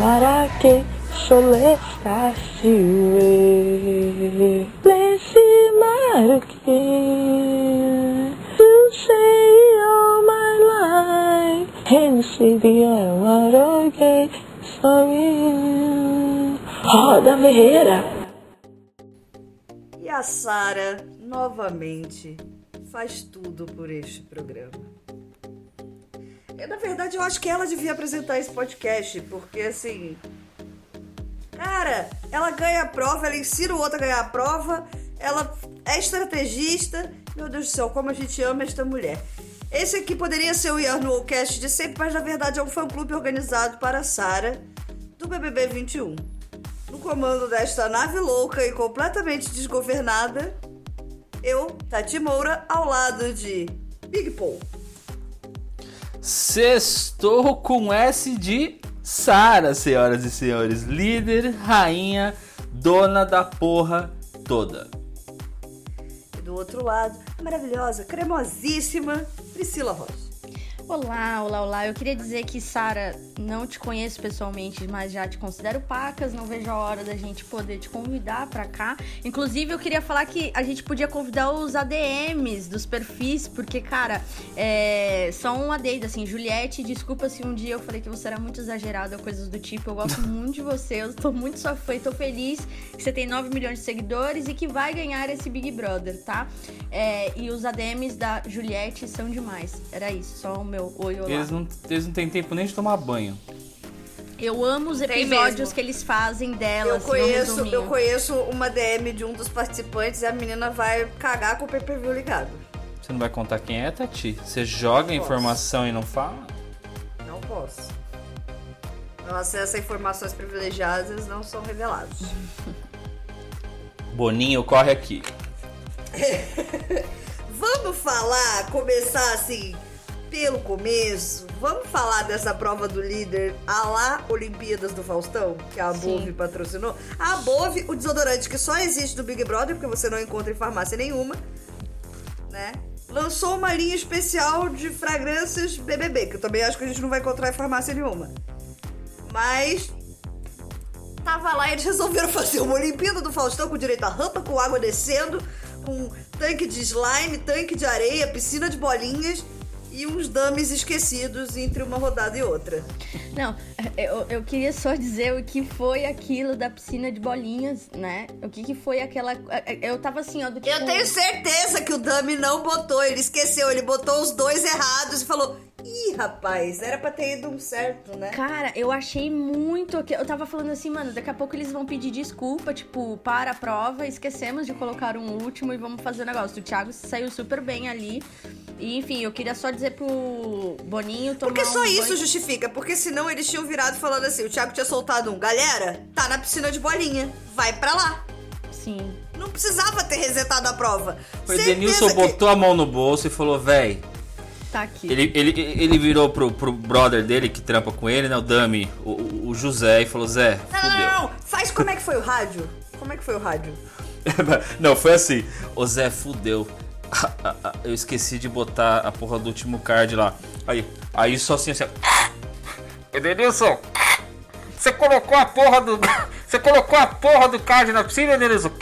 Marake, Chole, Kashiwe, Leshi Maruki. You say all my life, Henshi Dior so Sorry. Roda Ferreira. E a Sara, novamente, faz tudo por este programa. Eu, na verdade, eu acho que ela devia apresentar esse podcast, porque assim. Cara, ela ganha a prova, ela ensina o outro a ganhar a prova, ela é estrategista. Meu Deus do céu, como a gente ama esta mulher. Esse aqui poderia ser o Yarn Cast de sempre, mas na verdade é um fã-clube organizado para a Sara, do BBB 21. No comando desta nave louca e completamente desgovernada, eu, Tati Moura, ao lado de Big Paul. Sextou com S de Sara, senhoras e senhores. Líder, rainha, dona da porra toda. E do outro lado, a maravilhosa, cremosíssima Priscila Rocha. Olá, olá, olá. Eu queria dizer que, Sara, não te conheço pessoalmente, mas já te considero pacas. Não vejo a hora da gente poder te convidar pra cá. Inclusive, eu queria falar que a gente podia convidar os ADMs dos perfis, porque, cara, é... só um adendo, assim. Juliette, desculpa se um dia eu falei que você era muito exagerada ou coisas do tipo. Eu gosto muito de você, eu tô muito sua fã e tô feliz que você tem 9 milhões de seguidores e que vai ganhar esse Big Brother, tá? É... E os ADMs da Juliette são demais. Era isso, só o meu meu oi, olá. Eles não, eles não têm tempo nem de tomar banho. Eu amo os episódios que eles fazem dela. Eu conheço, eu conheço uma DM de um dos participantes e a menina vai cagar com o pay-per-view ligado. Você não vai contar quem é, Tati? Você joga a informação e não fala? Não posso. Meu acesso a informações privilegiadas não são revelados. Boninho, corre aqui. Vamos falar, começar assim, pelo começo, vamos falar dessa prova do líder a lá Olimpíadas do Faustão, que a Bove patrocinou. A Bove, o desodorante que só existe no Big Brother, porque você não encontra em farmácia nenhuma, né? Lançou uma linha especial de fragrâncias BBB, que eu também acho que a gente não vai encontrar em farmácia nenhuma. Mas tava lá e eles resolveram fazer uma Olimpíada do Faustão com direito a rampa, com água descendo, com tanque de slime, tanque de areia, piscina de bolinhas e uns dummies esquecidos entre uma rodada e outra. Não, eu, eu queria só dizer o que foi aquilo da piscina de bolinhas, né? O que, que foi aquela. Eu tava assim, ó. Do tipo... Eu tenho certeza que o dummy não botou, ele esqueceu, ele botou os dois errados e falou. Ih, rapaz, era pra ter ido um certo, né? Cara, eu achei muito. Eu tava falando assim, mano, daqui a pouco eles vão pedir desculpa, tipo, para a prova, esquecemos de colocar um último e vamos fazer o negócio. O Thiago saiu super bem ali. E, enfim, eu queria só dizer pro Boninho tomar Porque só um isso banho... justifica, porque senão eles tinham virado falando assim: o Thiago tinha soltado um, galera, tá na piscina de bolinha, vai pra lá. Sim. Não precisava ter resetado a prova. O Edenilson que... botou a mão no bolso e falou: véi, Tá aqui. Ele, ele, ele virou pro, pro brother dele que trampa com ele, né? O Dami, o, o José, e falou: Zé, não. Não, não, faz como é que foi o rádio? Como é que foi o rádio? não, foi assim: Ô Zé, fudeu. Eu esqueci de botar a porra do último card lá. Aí, aí só assim, assim. Edenilson, você colocou a porra do. Você colocou a porra do card na piscina, Edenilson?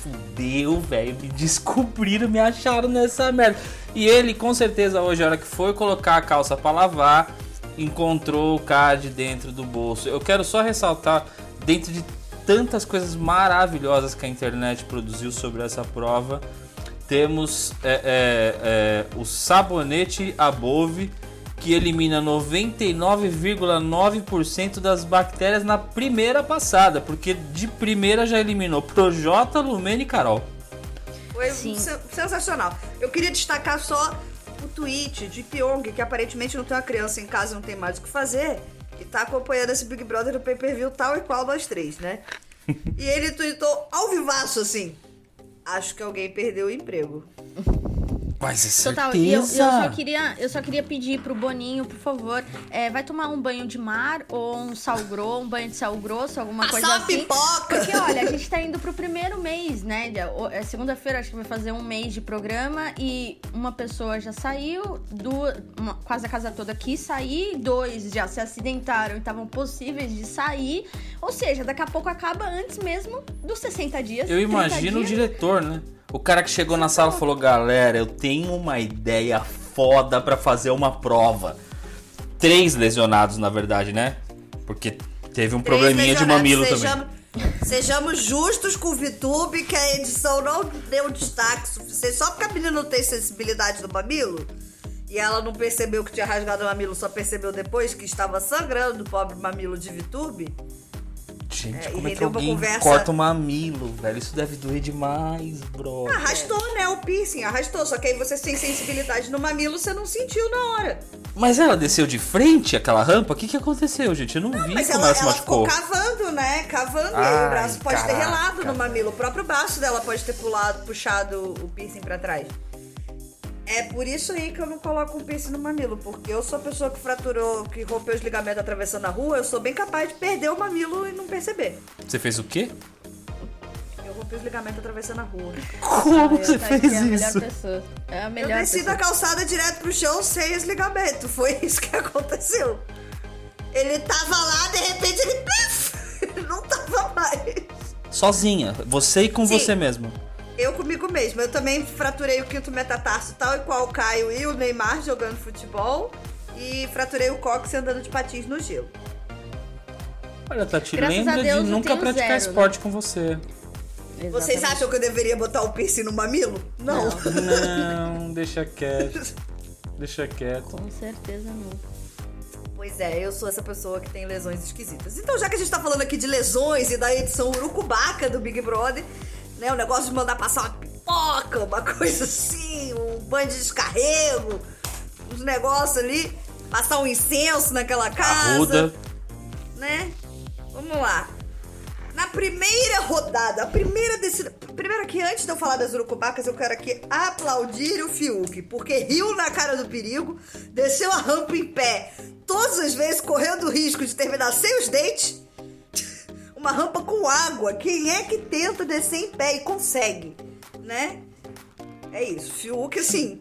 Fudeu, velho. Me descobriram, me acharam nessa merda. E ele, com certeza, hoje, a hora que foi colocar a calça para lavar, encontrou o card dentro do bolso. Eu quero só ressaltar, dentro de tantas coisas maravilhosas que a internet produziu sobre essa prova, temos é, é, é, o sabonete Above, que elimina 99,9% das bactérias na primeira passada, porque de primeira já eliminou Projota, Lumene e Carol. Foi Sim. sensacional. Eu queria destacar só o tweet de Pyong, que aparentemente não tem uma criança em casa e não tem mais o que fazer, e tá acompanhando esse Big Brother do pay-per-view tal e qual nós três, né? e ele tweetou ao vivaço assim: Acho que alguém perdeu o emprego. Mas é Total, e eu, eu certeza. só queria, eu só queria pedir pro Boninho, por favor, é, vai tomar um banho de mar ou um sal grosso, um banho de sal grosso, alguma Passar coisa uma assim. pipoca. Porque, olha, a gente tá indo pro primeiro mês, né? O- é Segunda-feira acho que vai fazer um mês de programa e uma pessoa já saiu, duas, uma- quase a casa toda quis sair, dois já se acidentaram e estavam possíveis de sair. Ou seja, daqui a pouco acaba antes mesmo dos 60 dias. Eu 30 imagino o dias. diretor, né? O cara que chegou na sala falou: Galera, eu tenho uma ideia foda pra fazer uma prova. Três lesionados, na verdade, né? Porque teve um Três probleminha de mamilo também. sejamos, Sejamos justos com o VTube, que a edição não deu destaque suficiente. Só porque a menina não tem sensibilidade no mamilo. E ela não percebeu que tinha rasgado o mamilo, só percebeu depois que estava sangrando o pobre mamilo de VTube. Gente, É, como é que alguém conversa- corta o mamilo, velho? Isso deve doer demais, bro. Arrastou, né? O piercing, arrastou. Só que aí você sem sensibilidade no mamilo, você não sentiu na hora. Mas ela desceu de frente aquela rampa? O que, que aconteceu, gente? Eu não, vi Mas como ela, ela, se ela machucou. ficou cavando, né? Cavando. e Ai, o braço pode ter caraca. relado no mamilo. O próprio braço dela pode ter pulado, puxado o piercing pra trás. É por isso aí que eu não coloco um piercing no mamilo. Porque eu sou a pessoa que fraturou, que rompeu os ligamentos atravessando a rua. Eu sou bem capaz de perder o mamilo e não perceber. Você fez o quê? Eu rompi os ligamentos atravessando a rua. Como Eu você tá aqui, fez é a melhor isso? pessoa. É a Eu melhor desci pessoa. da calçada direto pro chão sem os ligamentos. Foi isso que aconteceu. Ele tava lá, de repente Ele não tava mais. Sozinha. Você e com Sim. você mesmo. Eu comigo mesmo. Eu também fraturei o quinto metatarso, tal e qual o Caio e o Neymar jogando futebol. E fraturei o cóccix andando de patins no gelo. Olha, Tati, Graças lembra Deus, de nunca praticar zero, esporte com você. Vocês Exatamente. acham que eu deveria botar o piercing no mamilo? Não. Não, deixa quieto. Deixa quieto. Com certeza não. Pois é, eu sou essa pessoa que tem lesões esquisitas. Então, já que a gente tá falando aqui de lesões e da edição urucubaca do Big Brother, né? O negócio de mandar passar uma pipoca, uma coisa assim, um banho de descarrego, uns negócios ali, passar um incenso naquela casa. Arruda. né? Vamos lá. Na primeira rodada, a primeira descida. Primeiro aqui, antes de eu falar das urucubacas, eu quero aqui aplaudir o Fiuk, porque riu na cara do perigo, desceu a rampa em pé, todas as vezes correndo o risco de terminar sem os dentes. Uma rampa com água. Quem é que tenta descer em pé e consegue, né? É isso. Fiuk, assim,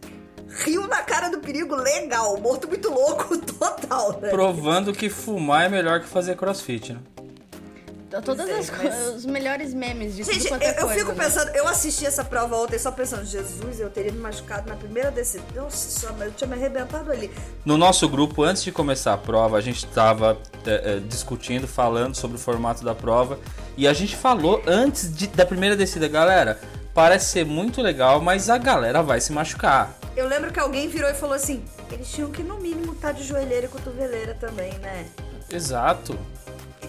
riu na cara do perigo legal. Morto muito louco total, né? Provando que fumar é melhor que fazer crossfit, né? Todas Pois é, as co- mas- os melhores memes de Gente, tudo quanto eu, é eu coisa, fico né? pensando, eu assisti essa prova ontem só pensando, Jesus, eu teria me machucado na primeira descida. Nossa senhora, eu tinha me arrebentado ali. No nosso grupo, antes de começar a prova, a gente estava discutindo, falando sobre o formato da prova. E a gente falou antes de- da primeira descida, galera. Parece ser muito legal, mas a galera vai se machucar. Eu lembro que alguém virou e falou assim: eles tinham que no mínimo estar de joelheira e cotoveleira também, né? Exato.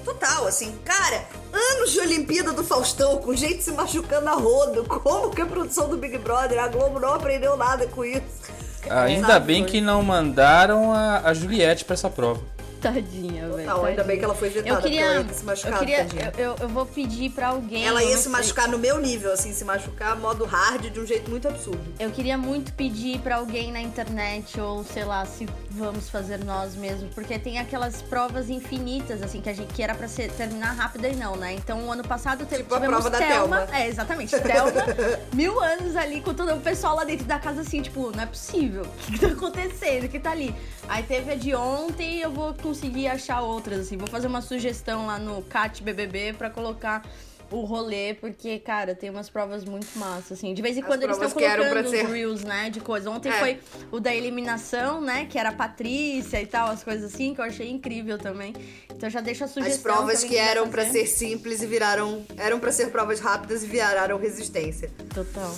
Total, assim, cara, anos de Olimpíada do Faustão, com gente se machucando a rodo. Como que a produção do Big Brother, a Globo não aprendeu nada com isso? Ainda Sabe, bem que não mandaram a, a Juliette pra essa prova. Tadinha, velho. Não, ainda bem que ela foi vetada, Eu queria, ela ia ter se machucado, eu, queria eu, eu, eu vou pedir pra alguém. Ela ia se sei. machucar no meu nível, assim, se machucar modo hard de um jeito muito absurdo. Eu queria muito pedir pra alguém na internet, ou sei lá, se vamos fazer nós mesmos, porque tem aquelas provas infinitas, assim, que a gente que era pra ser, terminar rápida e não, né? Então, o ano passado teve, Tipo a tivemos prova da Thelma. É, exatamente. Thelma, mil anos ali com todo o pessoal lá dentro da casa, assim, tipo, não é possível. O que, que tá acontecendo? O que tá ali? Aí teve a de ontem eu vou conseguir achar outras, assim. Vou fazer uma sugestão lá no Cat BBB pra colocar o rolê, porque, cara, tem umas provas muito massas, assim. De vez em As quando eles estão colocando os ser- reels, né, de coisa. Ontem É. foi o da eliminação, né, que era a Patrícia e tal, as coisas assim, que eu achei incrível também. Então já deixa a sugestão. As provas que eram pra fazer. ser simples e viraram. eram pra ser provas rápidas e viraram resistência. Total.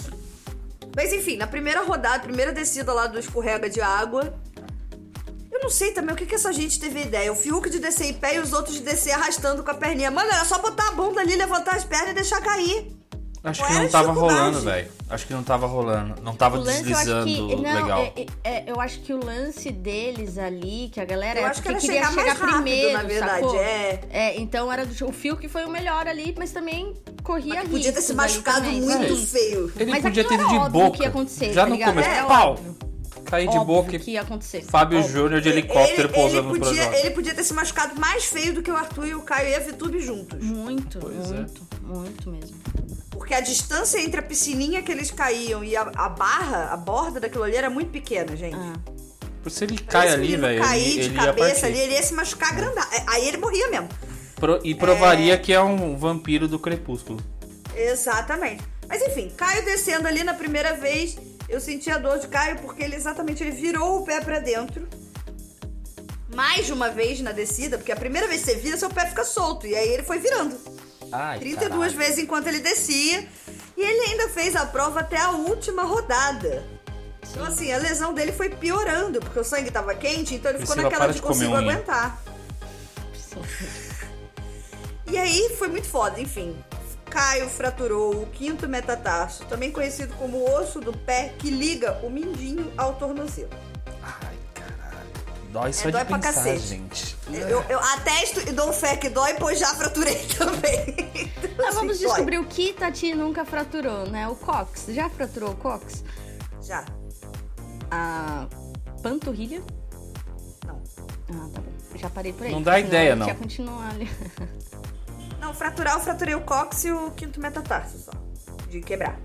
Mas enfim, na primeira rodada, primeira descida lá do escorrega de água. Eu não sei também o que, que essa gente teve ideia. O Fiuk de descer em pé e os outros de descer arrastando com a perninha. Mano, era só botar a bunda ali, levantar as pernas e deixar cair. Acho Qual que é não tava rolando, velho. Acho que não tava rolando. Não tava lance, eu deslizando que. Não, legal. é- é- é, eu acho que o lance deles ali, que a galera Eu é acho que era queria chegar chegar, mais rápido, primeiro, na verdade, sacou? é. então era do, o fio que foi o melhor ali, mas também corria que podia ter se ali machucado também, muito feio. Ele Mas podia ter ido de boca. que ia acontecer, Já tá no ligado? começo. É pau! óbvio. Cair de boca que ia acontecer. Fábio Óbvio. Júnior de helicóptero ele, pousando ele no podia, ele podia ter se machucado mais feio do que o Arthur e o Caio e a Vitube juntos. Muito, Pois é. muito, muito mesmo. Porque a distância entre a piscininha que eles caíam e a, a barra, a borda daquilo ali era muito pequena, gente. Ah. Por se ele cai ali, velho, cair ele, de ele ia cabeça partir. ali, ele ia se machucar grandão. Aí ele morria mesmo. Pro- e provaria que é um vampiro do crepúsculo. Exatamente. Mas enfim, Caio descendo ali na primeira vez, eu senti a dor de Caio porque ele exatamente ele virou o pé pra dentro. Mais de uma vez na descida, porque a primeira vez que você vira, seu pé fica solto. E aí ele foi virando. Ai, 32 caralho. vezes enquanto ele descia. E ele ainda fez a prova até a última rodada. Então, assim, a lesão dele foi piorando, porque o sangue tava quente, então ele ficou naquela para de de consigo unha. aguentar. E aí foi muito foda, enfim. Caio fraturou o quinto metatarso, também conhecido como o osso do pé que liga o mindinho ao tornozelo. Ai, caralho. Dói só É, dói de pra pensar, cacete. gente. Eu, eu atesto e dou fé que dói, pois já fraturei também. Então, Ah, vamos assim, dói. descobrir o que Tati nunca fraturou, né? O cox. Já fraturou o cox? Já. A panturrilha? Não. Ah, tá bom. Já parei por aí. Não dá ideia, eu não. Ia continuar ali. Não, fraturar, eu fraturei o cóccix e o quinto metatarso só. De quebrar.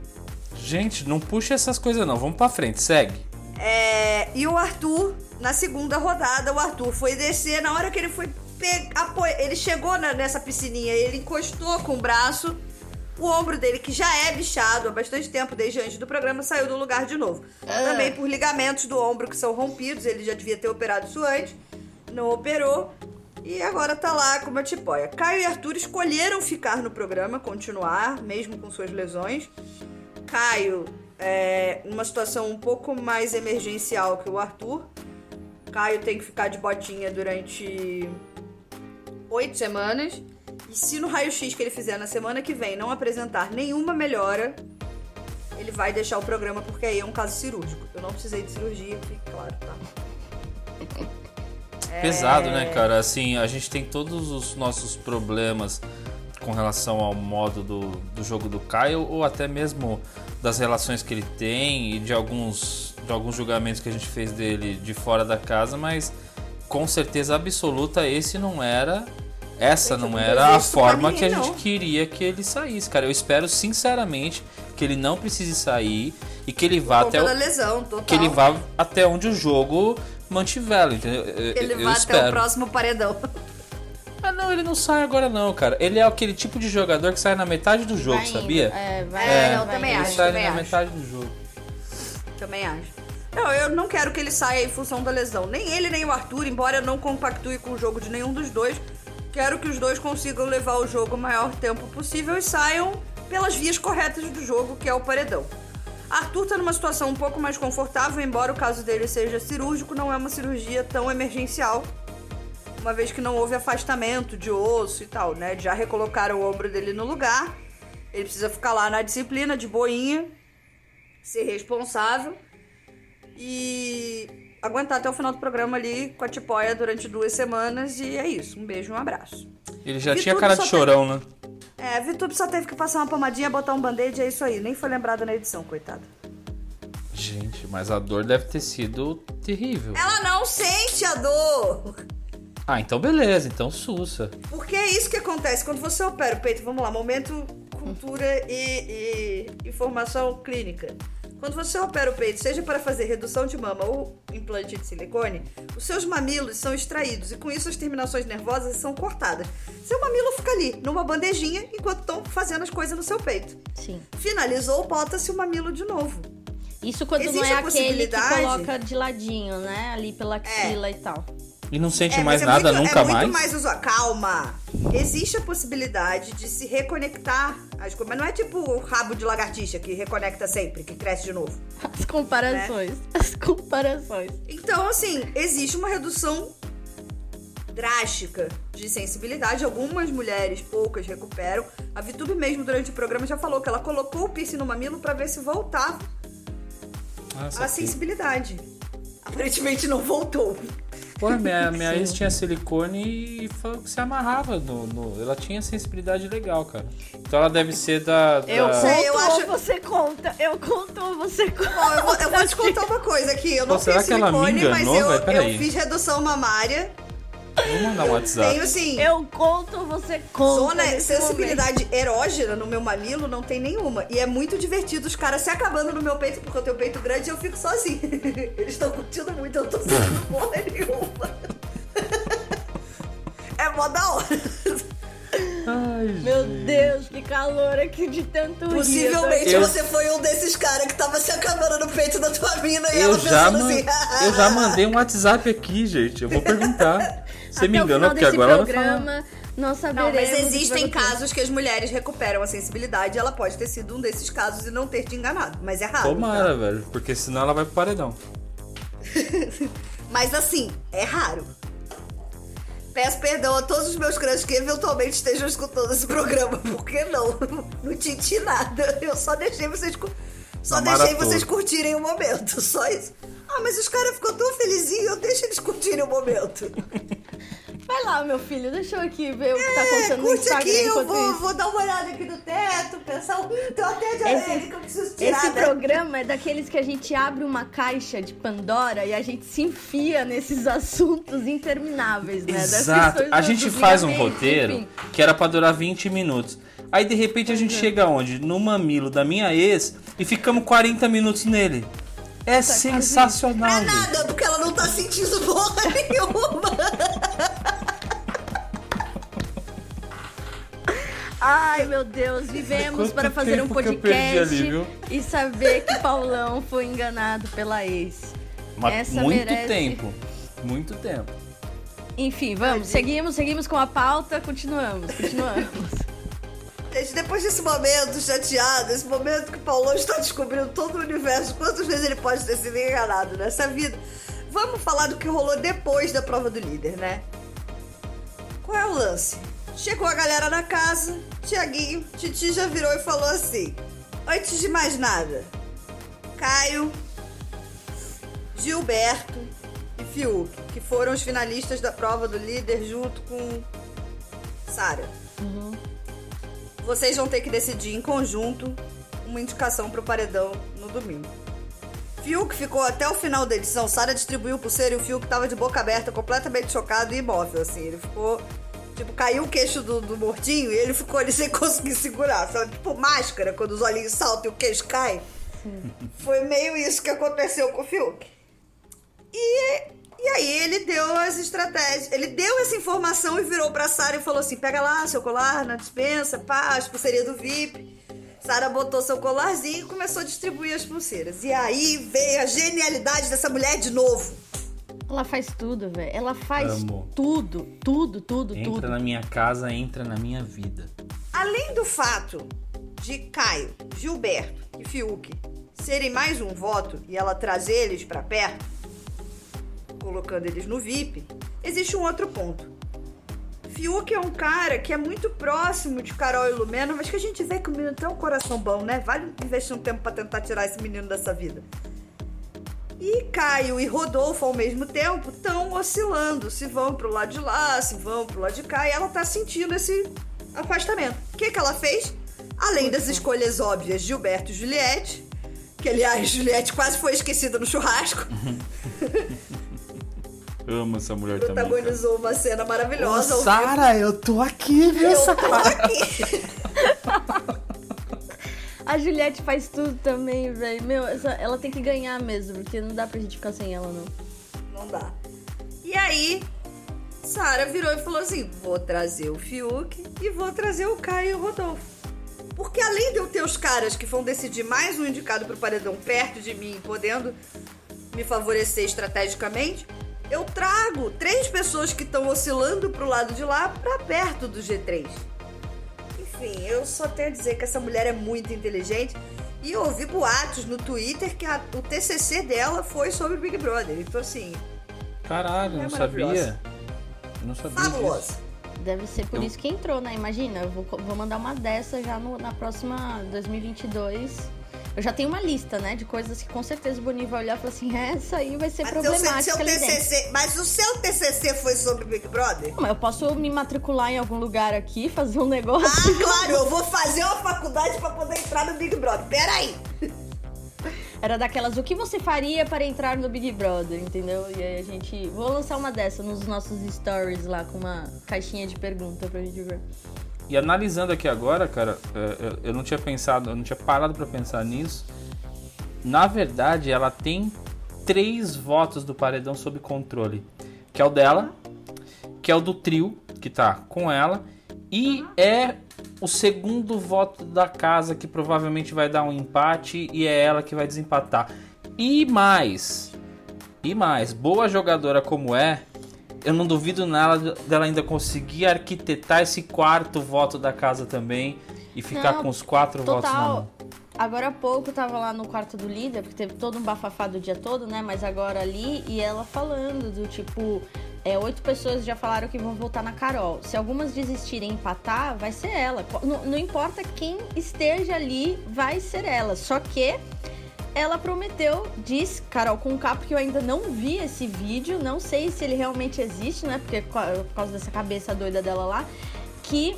Gente, não puxa essas coisas não. Vamos pra frente, segue. É, e o Arthur, na segunda rodada, o Arthur foi descer. Na hora que ele foi pegar. Ele chegou na- nessa piscininha, ele encostou com o braço. O ombro dele, que já é bichado há bastante tempo, desde antes do programa, saiu do lugar de novo. Também por ligamentos do ombro que são rompidos. Ele já devia ter operado isso antes. Não operou. E agora tá lá com uma tipóia. Caio e Arthur escolheram ficar no programa, continuar, mesmo com suas lesões. Caio é numa situação um pouco mais emergencial que o Arthur. Caio tem que ficar de botinha durante oito semanas. E se no raio-x que ele fizer na semana que vem não apresentar nenhuma melhora, ele vai deixar o programa porque aí é um caso cirúrgico. Eu não precisei de cirurgia, fique claro, tá? Pesado, É. né, cara? Assim, a gente tem todos os nossos problemas com relação ao modo do, do jogo do Caio, ou até mesmo das relações que ele tem e de alguns, de alguns julgamentos que a gente fez dele de fora da casa, mas com certeza absoluta esse não era. Essa não era a forma que a gente queria que ele saísse, cara. Eu espero sinceramente que ele não precise sair e que ele vá até o, lesão, total. que ele vá até onde o jogo mantivê-lo, entendeu? Eu, Ele eu vai até espero. o próximo paredão. Ah, não, ele não sai agora não, cara. Ele é aquele tipo de jogador que sai na metade do jogo, Vai indo. sabia? É, vai É, não, vai também. Ele acho, sai também na acho. metade do jogo. Também acho. Não, eu não quero que ele saia em função da lesão. Nem ele, nem o Arthur, embora eu não compactue com o jogo de nenhum dos dois. Quero que os dois consigam levar o jogo o maior tempo possível e saiam pelas vias corretas do jogo, que é o paredão. Arthur tá numa situação um pouco mais confortável, embora o caso dele seja cirúrgico, não é uma cirurgia tão emergencial. Uma vez que não houve afastamento de osso e tal, né? Já recolocaram o ombro dele no lugar. Ele precisa ficar lá na disciplina, de boinha, ser responsável e aguentar até o final do programa ali com a tipóia durante duas semanas. E é isso. Um beijo e um abraço. Ele já tinha cara de tem- chorão, né? É, a Vitube só teve que passar uma pomadinha, botar um band-aid, é isso aí. Nem foi lembrada na edição, coitada. Gente, mas a dor deve ter sido terrível. Ela não sente a dor! Ah, então beleza, então sussa. Porque é isso que acontece quando você opera o peito. Vamos lá, momento cultura e, e informação clínica. Quando você opera o peito, seja para fazer redução de mama ou implante de silicone, os seus mamilos são extraídos e com isso as terminações nervosas são cortadas. Seu mamilo fica ali, numa bandejinha, enquanto estão fazendo as coisas no seu peito. Sim. Finalizou, bota-se o mamilo de novo. Isso quando Existe não é a aquele que coloca de ladinho, né? Ali pela axila e tal. E não sente É, mais é nada muito, nunca é mais? muito mais usual. Calma! Existe a possibilidade de se reconectar as coisas, mas não é tipo o rabo de lagartixa que reconecta sempre, que cresce de novo. As comparações. Né? As comparações. Então, assim, existe uma redução drástica de sensibilidade. Algumas mulheres, poucas, recuperam. A Vitube mesmo, durante o programa, já falou que ela colocou o piercing no mamilo pra ver se voltava Ah, a sensibilidade. Aparentemente não voltou. Pô, minha, minha ex tinha silicone e falou que se amarrava. No, no- ela tinha sensibilidade legal, cara. Então ela deve ser da. da- Eu conto sei, eu acho- você conta? Eu conto ou você conta? Bom, eu vou, eu vou te contar uma coisa aqui. Eu não Pô, será fiz que ela me silicone, mas eu, eu fiz redução mamária. Vou mandar um WhatsApp. Tenho sim. Eu conto você conta? Zona sensibilidade erógena no meu mamilo não tem nenhuma. E é muito divertido os caras se acabando no meu peito, porque eu tenho peito grande e eu fico sozinha. Eles estão curtindo muito, eu tô sentindo porra nenhuma. É mó da hora. Ai, Meu gente. Deus, que calor aqui de tanto rir. Possivelmente Eu- você foi um desses caras que tava se acabando no peito da tua mina e Eu ela já, pensando man- assim. eu já mandei um WhatsApp aqui, gente. Eu vou perguntar. Você Até me final porque desse agora ela vai falar. programa, Não, mas existem casos que as mulheres recuperam a sensibilidade. Ela pode ter sido um desses casos e não ter te enganado. Mas é raro. Tomara, tá? velho. Porque senão ela vai pro paredão. Mas assim, é raro. Peço perdão a todos os meus crushes que eventualmente estejam escutando esse programa, porque não, não tinti nada. Eu só deixei vocês só deixei vocês curtirem o momento, só isso. Ah, mas os caras ficam tão felizinhos, eu deixo eles curtirem o momento. Vai lá, meu filho, deixa eu aqui ver o que tá É, acontecendo no curte Instagram aqui, eu vou, vou dar uma olhada aqui no teto, pensar, tem uma teia de Esse- que eu preciso tirar, Esse né? programa é daqueles que a gente abre uma caixa de Pandora e a gente se enfia nesses assuntos intermináveis, né? Exato. A gente faz um roteiro enfim. que era pra durar 20 minutos. Aí de repente a gente chega onde? No mamilo da minha ex e ficamos 40 minutos nele. É sensacional, Pra gente. nada, porque ela não tá sentindo porra nenhuma. Ai, meu Deus, vivemos Quanto para fazer um podcast ali, e saber que Paulão foi enganado pela ex. Mas Essa muito merece. tempo. Muito tempo. Enfim, vamos, seguimos, seguimos com a pauta, continuamos, continuamos. Gente, depois desse momento chateado, esse momento que o Paulão está descobrindo todo o universo, quantas vezes ele pode ter sido enganado nessa vida, vamos falar do que rolou depois da prova do líder, né? Qual é o lance? Chegou a galera na casa, Tiaguinho, Titi já virou e falou assim: Antes de mais nada, Caio, Gilberto e Fiuk, que foram os finalistas da prova do líder junto com Sara. Vocês vão ter que decidir em conjunto uma indicação pro paredão no domingo. Fiuk ficou até o final da edição. Sara distribuiu o pulseiro e o Fiuk tava de boca aberta, completamente chocado e imóvel, assim. Ele ficou. Tipo, caiu o queixo do, do mortinho e ele ficou ali sem conseguir segurar. Sabe? Tipo máscara, quando os olhinhos saltam e o queixo cai. Foi meio isso que aconteceu com o Fiuk. E, e aí ele deu as estratégias. Ele deu essa informação e virou pra Sara e falou assim: pega lá seu colar na dispensa, pá, as pulseirinhas do VIP. Sara botou seu colarzinho e começou a distribuir as pulseiras. E aí veio a genialidade dessa mulher de novo. Ela faz tudo, velho. Ela faz Amo. tudo, tudo, tudo, Entra tudo. na minha casa, entra na minha vida. Além do fato de Caio, Gilberto e Fiuk serem mais um voto e ela trazer eles pra perto, colocando eles no VIP, existe um outro ponto. Fiuk é um cara que é muito próximo de Carol e Lumena, mas que a gente vê que o menino tem um coração bom, né? Vale investir um tempo pra tentar tirar esse menino dessa vida. E Caio e Rodolfo, ao mesmo tempo, estão oscilando. Se vão pro lado de lá, se vão pro lado de cá. E ela tá sentindo esse afastamento. O que, que ela fez? Além das escolhas óbvias, Gilberto e Juliette. Que, aliás, Juliette quase foi esquecida no churrasco. Amo essa mulher também. cara. Protagonizou uma cena maravilhosa. Sara, eu tô aqui, viu? Eu tô aqui. A Juliette faz tudo também, velho. Meu, essa- ela tem que ganhar mesmo, porque não dá pra gente ficar sem ela, não. Não dá. E aí, Sara virou e falou assim: vou trazer o Fiuk e vou trazer o Caio e o Rodolfo. Porque além de eu ter os caras que vão decidir mais um indicado pro paredão perto de mim, podendo me favorecer estrategicamente, eu trago três pessoas que estão oscilando pro lado de lá pra perto do G3. Enfim, eu só tenho a dizer que essa mulher é muito inteligente. E eu ouvi boatos no Twitter que a- o TCC dela foi sobre Big Brother. Então, assim, Caralho, É não sabia. Eu não sabia fabulosa. Deve ser por Eu- isso que entrou, né? Imagina, eu vou, vou mandar uma dessa já no- na próxima 2022. Eu já tenho uma lista, né, de coisas que com certeza o Boninho vai olhar e falar assim, "É, essa aí vai ser Mas, seu- problemática seu dentro. TCC, mas o seu TCC foi sobre Big Brother? Mas eu posso me matricular em algum lugar aqui, fazer um negócio. Ah, claro, eu vou fazer uma faculdade pra poder entrar no Big Brother. Peraí. Era daquelas, o que você faria para entrar no Big Brother, entendeu? E aí a gente. Vou lançar uma dessa nos nossos stories lá, com uma caixinha de pergunta pra gente ver. E analisando aqui agora, cara, é, é, eu não tinha pensado, eu não tinha parado pra pensar nisso. Na verdade, ela tem três votos do paredão sob controle, que é o dela, que é o do trio que tá com ela e é o segundo voto da casa que provavelmente vai dar um empate e é ela que vai desempatar. E mais, e mais, boa jogadora como é, eu não duvido nada dela ainda conseguir arquitetar esse quarto voto da casa também e ficar Não, com os quatro votos na Total. mão. Agora há pouco eu tava lá no quarto do líder, porque teve todo um bafafá do dia todo, né? Mas agora ali, e ela falando do tipo. É, oito pessoas já falaram que vão votar na Carol. Se algumas desistirem e empatar, vai ser ela. Não, não importa quem esteja ali, vai ser ela. Só que ela prometeu, diz Carol com K, porque eu ainda não vi esse vídeo, não sei se ele realmente existe, né? Porque por causa dessa cabeça doida dela lá, que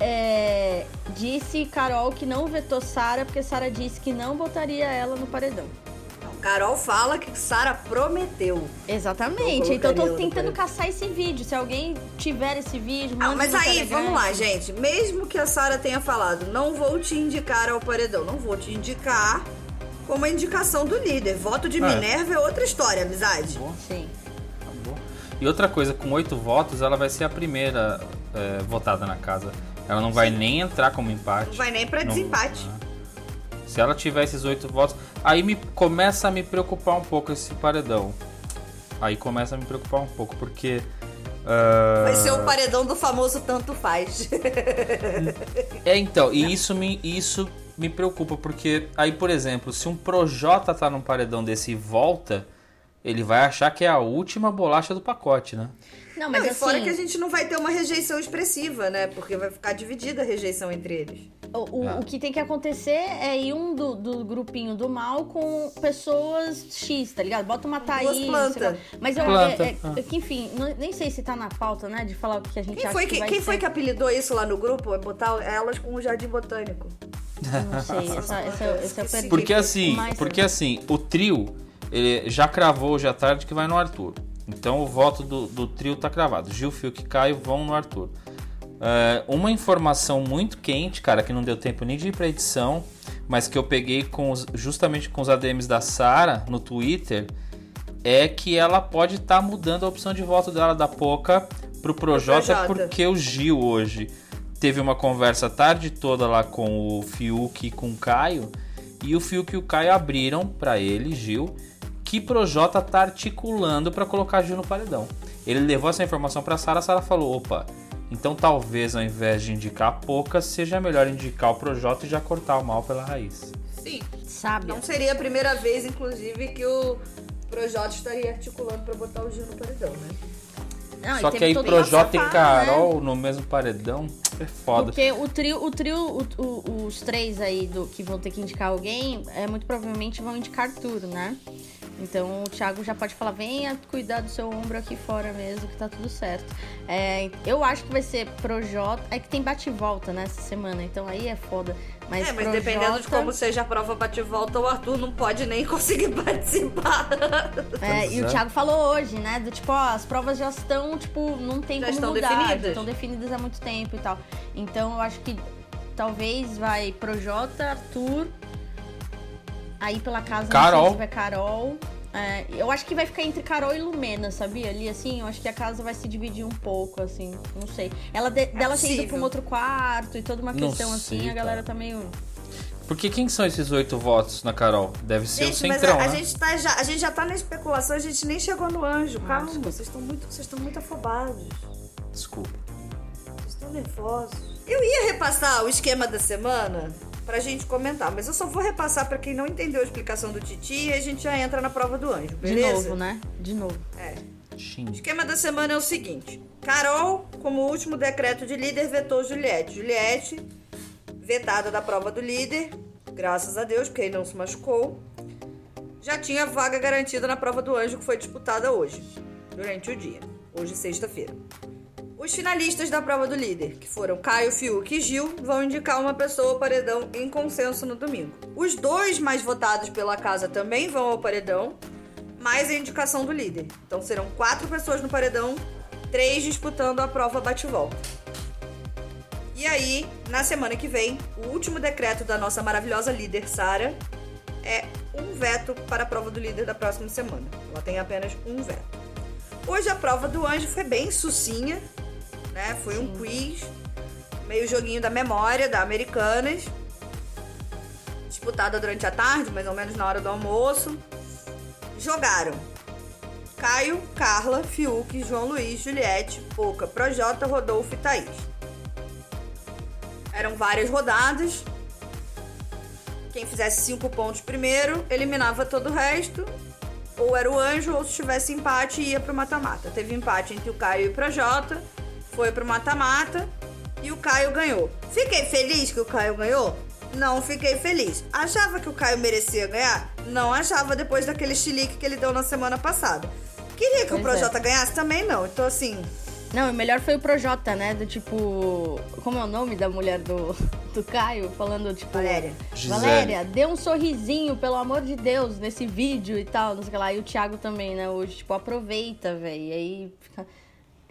é, disse Carol que não vetou Sara porque Sara disse que não votaria ela no paredão. Não, Carol fala que Sara prometeu. Exatamente. Então eu tô tentando caçar esse vídeo. Se alguém tiver esse vídeo, Ah, manda mas no aí, vamos lá, gente. Mesmo que a Sara tenha falado, não vou te indicar ao paredão, não vou te indicar como a indicação do líder. Voto de É. Minerva é outra história, amizade. Sim. Acabou. E outra coisa, com oito votos, ela vai ser a primeira é, votada na casa. Ela não vai nem entrar como empate. Não vai nem pra Não- desempate. Ah. Se ela tiver esses oito votos, aí me começa a me preocupar um pouco esse paredão. Aí começa a me preocupar um pouco, porque. ah, Vai ser o paredão do famoso tanto faz. É, então, e isso me, isso me preocupa, porque aí, por exemplo, se um Projota tá num paredão desse e volta, ele vai achar que é a última bolacha do pacote, né? Não, mas Não, assim, fora que a gente não vai ter uma rejeição expressiva, né? Porque vai ficar dividida a rejeição entre eles. o, o- Ah. o que tem que acontecer é ir um do, do grupinho do mal com pessoas X, tá ligado? Bota uma Thaís. sei planta. lá. Mas eu Planta, é- é- ah. é que, enfim, não- nem sei se tá na pauta, né? De falar o que a gente Quem, acha foi que, que, vai quem ser. foi que apelidou isso lá no grupo? É botar elas com o Jardim Botânico. Não sei, essa, essa, esse é o per- Porque assim, porque assim, o trio ele já cravou hoje à tarde que vai no Arthur. Então o voto do, do trio tá cravado. Gil, Fiuk e Caio vão no Arthur. É, uma informação muito quente, cara, que não deu tempo nem de ir pra edição, mas que eu peguei com os- justamente com os ADMs da Sara no Twitter, é que ela pode estar mudando a opção de voto dela da Poca pro Projota, Projota. porque o Gil hoje teve uma conversa a tarde toda lá com o Fiuk e com o Caio, e o Fiuk e o Caio abriram pra ele, Gil, que Projota tá articulando pra colocar Gil no paredão. Ele levou essa informação pra Sara, a Sara falou: "Opa, então talvez ao invés de indicar a Poca, seja melhor indicar o Projota e já cortar o mal pela raiz". Sim. Sábia. Não seria a primeira vez, inclusive, que o Projota estaria articulando pra botar o Gil no paredão, né? Não, Só que aí Projota e né? Carol no mesmo paredão é foda. Porque o trio, o trio o- o- os três aí do que vão ter que indicar alguém, é, muito provavelmente vão indicar tudo, né? Então o Thiago já pode falar, venha cuidar do seu ombro aqui fora mesmo, que tá tudo certo. É, eu acho que vai ser Projota. É que tem bate e volta nessa semana, então aí é foda. Mas é, mas Projota- dependendo de como seja a prova bate-volta, o Arthur não pode nem conseguir participar. É, e o é. Thiago falou hoje, né? Do tipo, ó, as provas já estão, tipo, não tem Já como estão mudar. definidas. já Estão definidas há muito tempo e tal. Então eu acho que talvez vai Projota, Arthur. Aí pela casa Carol. vai Carol. É, eu acho que vai ficar entre Carol e Lumena, sabia? Ali, assim, eu acho que a casa vai se dividir um pouco, assim, não sei. Ela de- dela ter ido possível. pra um outro quarto e toda uma Não questão assim, sei, a galera tá meio. Porque quem são esses oito votos na Carol? Deve ser o Gente, mas Centrão, a, a né? gente tá já, a gente já tá na especulação, a gente nem chegou no anjo. Calma, desculpa. vocês estão muito, vocês estão muito afobados. Desculpa. Vocês estão nervosos. Eu ia repassar o esquema da semana pra gente comentar, mas eu só vou repassar pra quem não entendeu a explicação do Titi e a gente já entra na prova do anjo, De beleza? novo, né? De novo. É. Shin. O esquema da semana é o seguinte: Carol, como último decreto de líder, vetou Juliette. Juliette, vetada da prova do líder, graças a Deus, porque ele não se machucou, já tinha vaga garantida na prova do anjo que foi disputada hoje, durante o dia. Hoje, sexta-feira. Os finalistas da prova do líder, que foram Caio, Fiuk e Gil, vão indicar uma pessoa ao paredão em consenso no domingo. Os dois mais votados pela casa também vão ao paredão, mais a indicação do líder. Então serão quatro pessoas no paredão, três disputando a prova bate-volta. E aí, na semana que vem, o último decreto da nossa maravilhosa líder, Sara, é um veto para a prova do líder da próxima semana. Ela tem apenas um veto. Hoje a prova do anjo foi bem sucinha, né? Foi um quiz, meio joguinho da memória da Americanas, disputada durante a tarde, mais ou menos na hora do almoço. Jogaram Caio, Carla, Fiuk, João Luiz, Juliette, Poca, Projota, Rodolfo e Thaís. Eram várias rodadas. Quem fizesse cinco pontos primeiro, eliminava todo o resto. Ou era o anjo, ou se tivesse empate, ia pro mata-mata. Teve empate entre o Caio e o Projota. Foi pro mata-mata. E o Caio ganhou. Fiquei feliz que o Caio ganhou? Não fiquei feliz. Achava que o Caio merecia ganhar? Não achava depois daquele chilique que ele deu na semana passada. Queria que o Pois é. Projota ganhasse? Também não. Então, assim, Não, o melhor foi o Projota, né? Do tipo. Como é o nome da mulher do, do Caio? Falando, tipo. Valéria. Gisele. Valéria, dê um sorrisinho, pelo amor de Deus, nesse vídeo e tal, não sei o que lá. E o Thiago também, né? Hoje, tipo, aproveita, velho. E aí fica.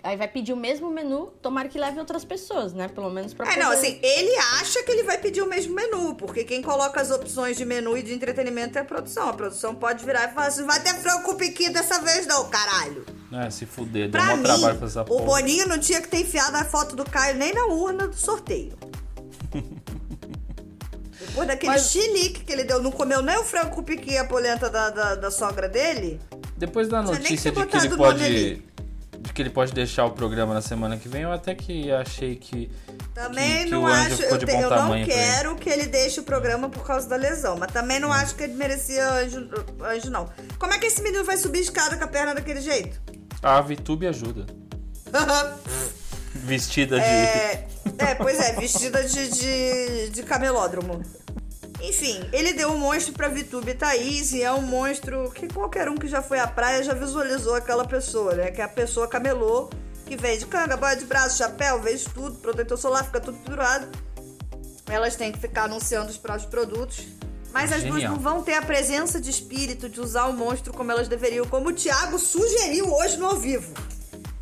Aí vai pedir o mesmo menu, tomara que leve outras pessoas, né? Pelo menos pra É, poder... não, assim, ele acha que ele vai pedir o mesmo menu, porque quem coloca as opções de menu e de entretenimento é a produção. A produção pode virar e falar assim: vai ter frango com piqui dessa vez, não, caralho. É, se fuder, deu Pra mim, trabalho pra essa o porra. Boninho não tinha que ter enfiado a foto do Caio nem na urna do sorteio. Depois daquele Mas- chilique que ele deu, não comeu nem o frango com piqui e a polenta da, da, da sogra dele. Depois da notícia que de que ele o pode. De que ele pode deixar o programa na semana que vem, eu até que achei que. Também que, que não acho. Eu, te- eu não quero que ele deixe o programa por causa da lesão, mas também não acho que ele merecia anjo, anjo, não. Como é que esse menino vai subir escada com a perna daquele jeito? A VTube ajuda. Vestida de. É, é, pois é, vestida de, de, de camelódromo. Enfim, ele deu um monstro pra Vitube e Thaís, e é um monstro que qualquer um que já foi à praia já visualizou aquela pessoa, né? Que é a pessoa camelô, que vende canga, boia de braço, chapéu, vende tudo, protetor solar, fica tudo pendurado. Elas têm que ficar anunciando os próprios produtos. Mas as duas não vão ter a presença de espírito de usar o monstro como elas deveriam, como o Thiago sugeriu hoje no ao vivo.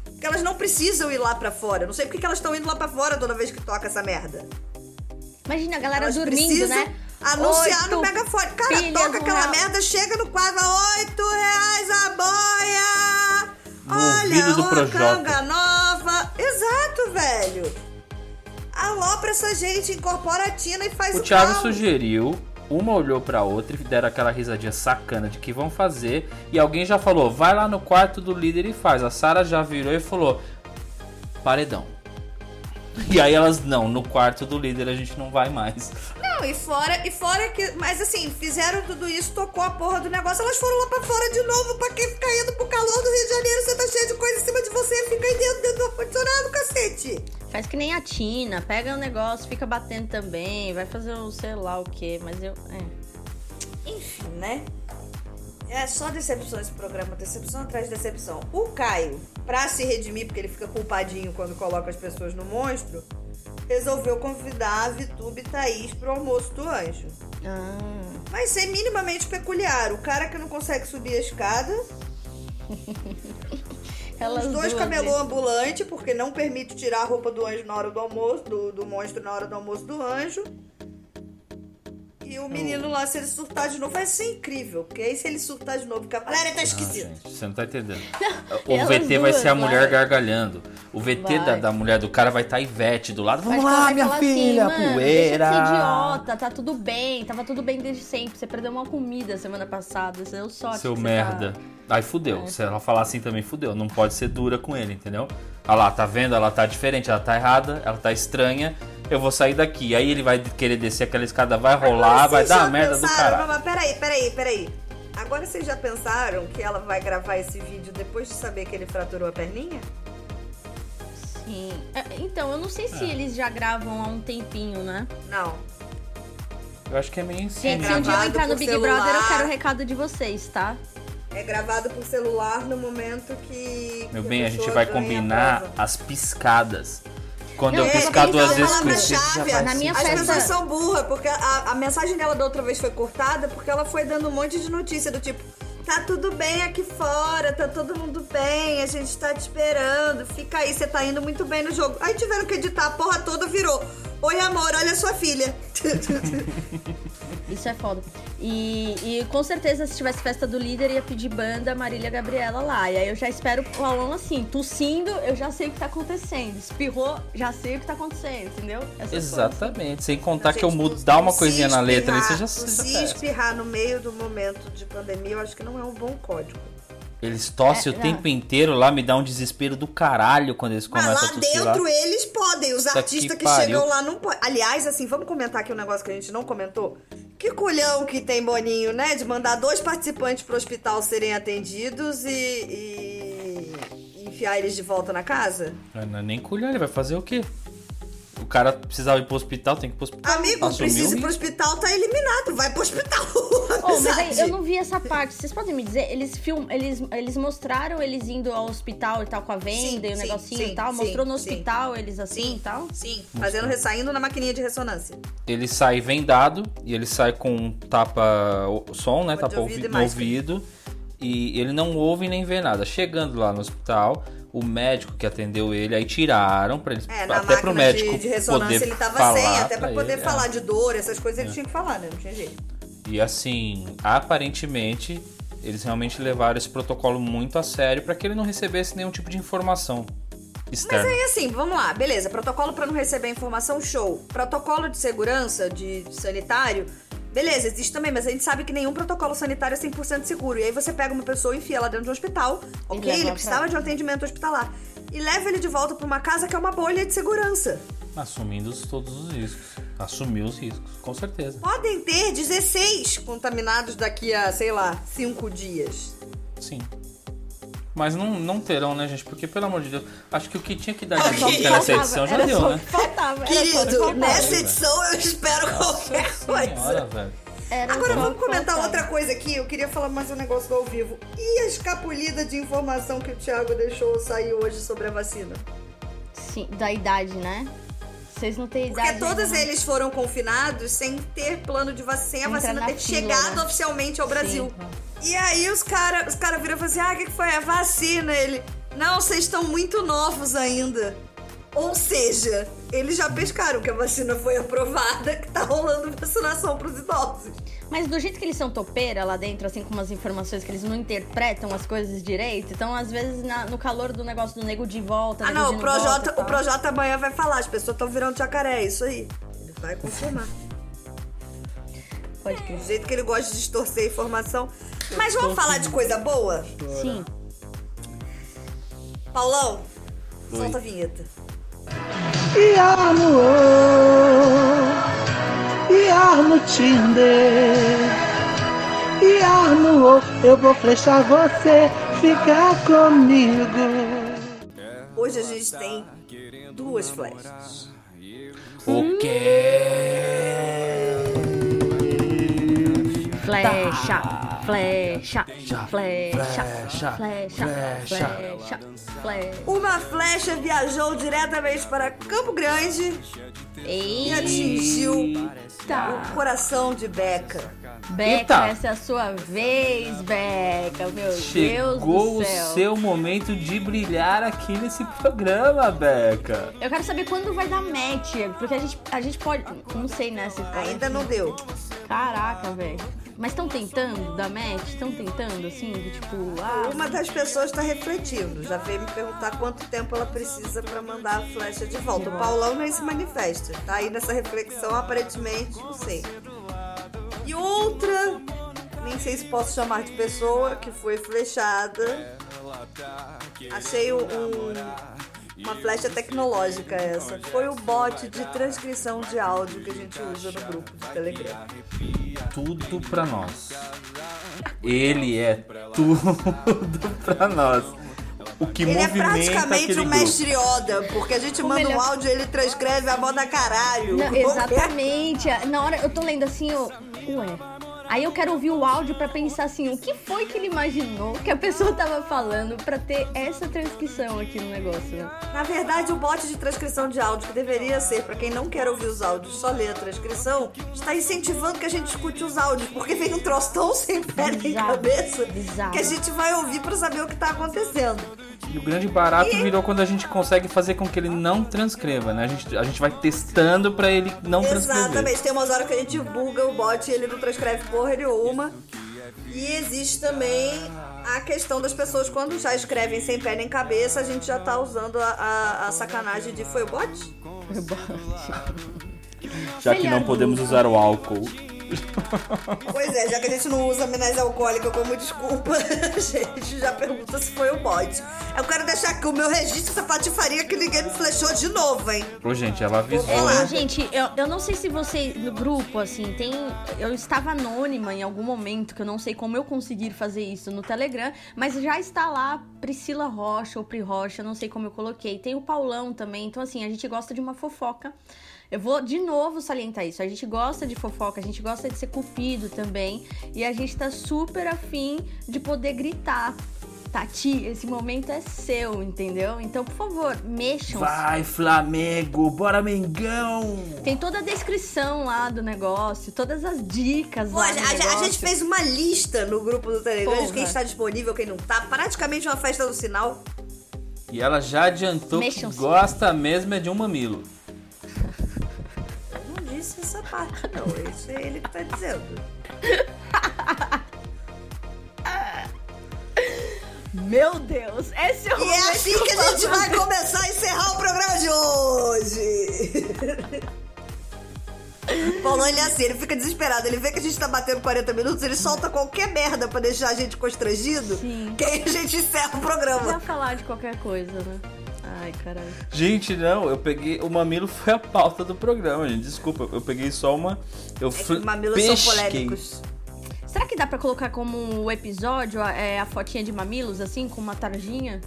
Porque elas não precisam ir lá pra fora. Eu Não sei porque que elas estão indo lá pra fora toda vez que toca essa merda. Imagina a galera Elas dormindo, precisam né? Anunciar Oito no megafone. Cara, toca aquela real. merda, chega no quadro, oito reais a boia! No Olha, do uma canga nova. Exato, velho. Alopra essa gente, incorpora a Tina e faz o, O Thiago pau. sugeriu, uma olhou pra outra e deram aquela risadinha sacana de que vão fazer. E alguém já falou, vai lá no quarto do líder e faz. A Sara já virou e falou, paredão. E aí elas, não, no quarto do líder a gente não vai mais. Não, e fora, e fora que. Mas assim, fizeram tudo isso, tocou a porra do negócio, elas foram lá pra fora de novo, pra quem ficar indo pro calor do Rio de Janeiro, você tá cheio de coisa em cima de você, fica aí dentro, dentro do ar-condicionado, cacete. Faz que nem a Tina, pega o negócio, fica batendo também, vai fazer o sei lá o que, mas eu. É. Enfim, né? É só decepção esse programa, decepção atrás de decepção. O Caio, pra se redimir, porque ele fica culpadinho quando coloca as pessoas no monstro, resolveu convidar a Vitube e Thaís pro almoço do anjo. Ah, Mas ser minimamente peculiar. O cara que não consegue subir a escada, elas os dois duas, camelô né? ambulante, porque não permite tirar a roupa do anjo na hora do almoço, do, do monstro na hora do almoço do anjo. E o menino lá, se ele surtar de novo, vai ser incrível. Porque aí se ele surtar de novo, fica. Valéria tá Não, esquisito. gente, você não tá entendendo. O VT vai duas, ser a mulher vai. gargalhando. O VT Vai. da, da mulher do cara vai estar Ivete do lado. Vamos que lá, vai minha filha, assim, poeira. Ser idiota, tá tudo bem, tava tudo bem desde sempre. Você perdeu uma comida semana passada, você deu sorte. Seu que você merda. Tá... Aí fudeu. Se ela falar assim também, fudeu. Não pode ser dura com ele, entendeu? Olha lá, tá vendo? Ela tá diferente, ela tá errada, ela tá estranha. Eu vou sair daqui. Aí ele vai querer descer aquela escada, vai rolar, vai dar a merda do caralho. Mas peraí, peraí, peraí. Agora vocês já pensaram que ela vai gravar esse vídeo depois de saber que ele fraturou a perninha? Sim. É, Então, eu não sei se eles já gravam há um tempinho, né? Não. Eu acho que é meio Gente, insano. se um dia eu entrar no Big celular. Brother, eu quero o recado de vocês, tá? É gravado por celular no momento que. Meu que bem, a gente pessoa vai a combinar as piscadas. Quando Não, eu piscar duas vezes a com vai Na minha As festa- pessoas são burras, porque a, a mensagem dela da outra vez foi cortada porque ela foi dando um monte de notícia do tipo. Tá tudo bem aqui fora, tá todo mundo bem, a gente tá te esperando, fica aí, você tá indo muito bem no jogo. Aí tiveram que editar, a porra toda virou. Oi, amor, olha a sua filha. Isso é foda. E, e com certeza, se tivesse festa do líder, ia pedir banda Marília Gabriela lá. E aí eu já espero o Paulão assim, tossindo, eu já sei o que tá acontecendo. Espirrou, já sei o que tá acontecendo, entendeu? Essas coisas. Exatamente. Sem contar que eu Gente, mudo, se- dá uma coisinha na letra ali, você já, espirrar- Se espirrar no meio do momento de pandemia, eu acho que não é um bom código. Eles tossem É, o não. tempo inteiro lá, me dá um desespero do caralho quando eles Mas começam lá a tossir lá. dentro eles podem, os Puta artistas que que, chegam lá não podem. Aliás, assim, vamos comentar aqui um negócio que a gente não comentou. Que culhão que tem Boninho, né? De mandar dois participantes pro hospital serem atendidos e, e- e enfiar eles de volta na casa. Não é nem culhão, ele vai fazer o quê? O cara precisava ir pro hospital, tem que ir pro hospital. Amigo, precisa ir pro hospital, tá eliminado. Vai pro hospital. Oh, mas aí, Amizade. eu não vi essa parte. Vocês podem me dizer? Eles film, eles, eles mostraram eles indo ao hospital e tal com a venda Sim, e o sim, negocinho sim, e tal. sim, Mostrou no sim. hospital eles assim e tal. Sim, fazendo, saindo na maquininha de ressonância. Ele sai vendado e ele sai com um tapa o- som, né? Tapa ouvido ouvi e no máscara. ouvido. E ele não ouve nem vê nada. Chegando lá no hospital, o médico que atendeu ele, aí tiraram para ele É, até pro médico de, de ressonância poder ele tava falar sem, até pra pra poder ele, é. falar de dor, essas coisas ele tinha que falar, né? Não tinha jeito. E assim, aparentemente, eles realmente levaram esse protocolo muito a sério para que ele não recebesse nenhum tipo de informação externa. Mas aí assim, vamos lá, beleza. Protocolo pra não receber informação, show. Protocolo de segurança, de sanitário, beleza, existe também, mas a gente sabe que nenhum protocolo sanitário é 100% seguro. E aí você pega uma pessoa e enfia ela dentro de um hospital, ok? Ele precisava de um atendimento hospitalar. E leva ele de volta pra uma casa que é uma bolha de segurança. Assumindo os- todos os riscos. Assumiu os riscos, com certeza. Podem ter 16 contaminados daqui a, sei lá, 5 dias. Sim. Mas não, não terão, né, gente? Porque, pelo amor de Deus, acho que o que tinha que dar de dica nessa Faltava, edição já era deu, só né? o que faltava. era só o que Querido, nessa edição eu espero qualquer coisa. Senhora, velho. Era Agora vamos que comentar faltava. outra coisa aqui. Eu queria falar mais um negócio do ao vivo. E a escapulida de informação que o Thiago deixou sair hoje sobre a vacina? Sim, da idade, né? Vocês não têm Porque idade. todos ainda, né? eles foram confinados sem ter plano de vacina, sem a vacina na ter fila, chegado né? oficialmente ao Brasil. Sim. E aí os caras os cara viram e falaram assim: ah, o que que foi? A vacina. Ele, não, vocês estão muito novos ainda. Ou seja, eles já pescaram que a vacina foi aprovada, que tá rolando vacinação pros idosos. Mas do jeito que eles são topeira lá dentro, assim, com umas informações que eles não interpretam as coisas direito, então às vezes na- no calor do negócio do nego de volta. Ah, não, o Projota, o Projota amanhã vai falar, as pessoas estão virando jacaré, é isso aí. Ele vai confirmar. Pode crer. Do jeito que ele gosta de distorcer a informação. Mas vamos falar de coisa boa? Sim. Paulão, solta a vinheta. Iar no O, Iar no Tinder, Iar no O, eu vou flechar você, ficar comigo. Hoje a gente tem duas flechas. O quê? Flecha, flecha, flecha, flecha, flecha, flecha. flecha, flecha. Uma flecha viajou diretamente para Campo Grande e atingiu o coração de Beca. Beca, Eita. essa é a sua vez, Beca. Meu Deus Chegou do o céu. seu momento de brilhar aqui nesse programa, Beca. Eu quero saber quando vai dar match, porque a gente, a gente pode. Não sei, né? Se pode. Ainda não deu. Caraca, velho. Mas estão tentando dar match? Estão tentando, assim, do tipo, ah. Uma das pessoas está refletindo. Já veio me perguntar quanto tempo ela precisa para mandar a flecha de volta. O Paulão nem se manifesta. Tá aí nessa reflexão, aparentemente, não sei. E outra, nem sei se posso chamar de pessoa, que foi flechada. Achei um, uma flecha tecnológica essa. Foi o bot de transcrição de áudio que a gente usa no grupo de Telegram. Tudo pra nós. Ele é tudo pra nós. O que Ele é praticamente o grupo. mestre Yoda, porque a gente manda um melhor- áudio e ele transcreve a moda caralho. Não, exatamente. Na hora eu tô lendo assim, eu, ué. Aí eu quero ouvir o áudio pra pensar assim, o que foi que ele imaginou que a pessoa tava falando pra ter essa transcrição aqui no negócio, né? Na verdade, o bot de transcrição de áudio, que deveria ser pra quem não quer ouvir os áudios, só ler a transcrição, está incentivando que a gente escute os áudios, porque vem um troço tão sem pé nem cabeça bizarro. que a gente vai ouvir pra saber o que tá acontecendo. E o grande barato virou quando a gente consegue fazer com que ele não transcreva, né? A gente, a gente vai testando pra ele não transcrever. Exatamente, tem umas horas que a gente buga o bot e ele não transcreve porra nenhuma. E existe também a questão das pessoas quando já escrevem sem pé nem cabeça, a gente já tá usando a, a- a sacanagem de foi o bot? Já que não podemos usar o álcool. Pois é, já que a gente não usa amnésia alcoólica como desculpa, a gente já pergunta se foi o bot. Eu quero deixar aqui o meu registro dessa patifaria que ninguém me flechou de novo, hein? Ô, gente, ela avisou. É, gente, eu, eu não sei se vocês, no grupo, assim, tem. Eu estava anônima em algum momento, que eu não sei como eu conseguir fazer isso no Telegram, mas já está lá Priscila Rocha ou Pri Rocha, eu não sei como eu coloquei. Tem o Paulão também, então, assim, a gente gosta de uma fofoca. Eu vou de novo salientar isso. A gente gosta de fofoca, a gente gosta de ser cupido também. E a gente tá super afim de poder gritar. Tati, esse momento é seu, entendeu? Então, por favor, mexam. Vai, Flamengo! Bora, Mengão! Tem toda a descrição lá do negócio, todas as dicas Pô, lá a, gente fez uma lista no grupo do Telegram de quem está disponível, quem não tá. Praticamente uma festa do sinal. E ela já adiantou que gosta mesmo é de um mamilo. Não disse essa parte, não. Isso é ele que tá dizendo. Meu Deus, esse é o E é assim que a gente vai começar a encerrar o programa de hoje. Paulão, ele é assim, ele fica desesperado. Ele vê que a gente tá batendo 40 minutos, ele solta qualquer merda pra deixar a gente constrangido. Sim. Que aí a gente encerra o programa. falar de qualquer coisa, né? Ai, caralho. Gente, não, eu peguei. O mamilo foi a pauta do programa, gente. Desculpa, eu peguei só uma. Eu É fl- mamilos são pesquei. polêmicos. Será que dá pra colocar como o episódio a, é, a fotinha de mamilos, assim, com uma tarjinha?